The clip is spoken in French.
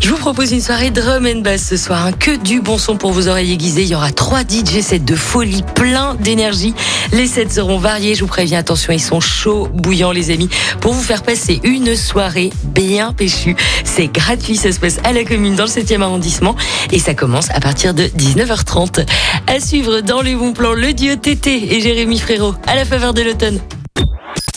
Je vous propose une soirée drum and bass ce soir. hein. Que du bon son pour vos oreilles aiguisées. Il y aura trois DJ sets de folie, plein d'énergie. Les sets seront variés. Je vous préviens, attention, ils sont chauds, bouillants, les amis, pour vous faire passer une soirée bien péchue. C'est gratuit. Ça se passe à la commune dans le 7e arrondissement et ça commence à partir de 19h30. À suivre dans les bons plans, le duo Tété et Jérémy Frérot à la faveur de l'automne.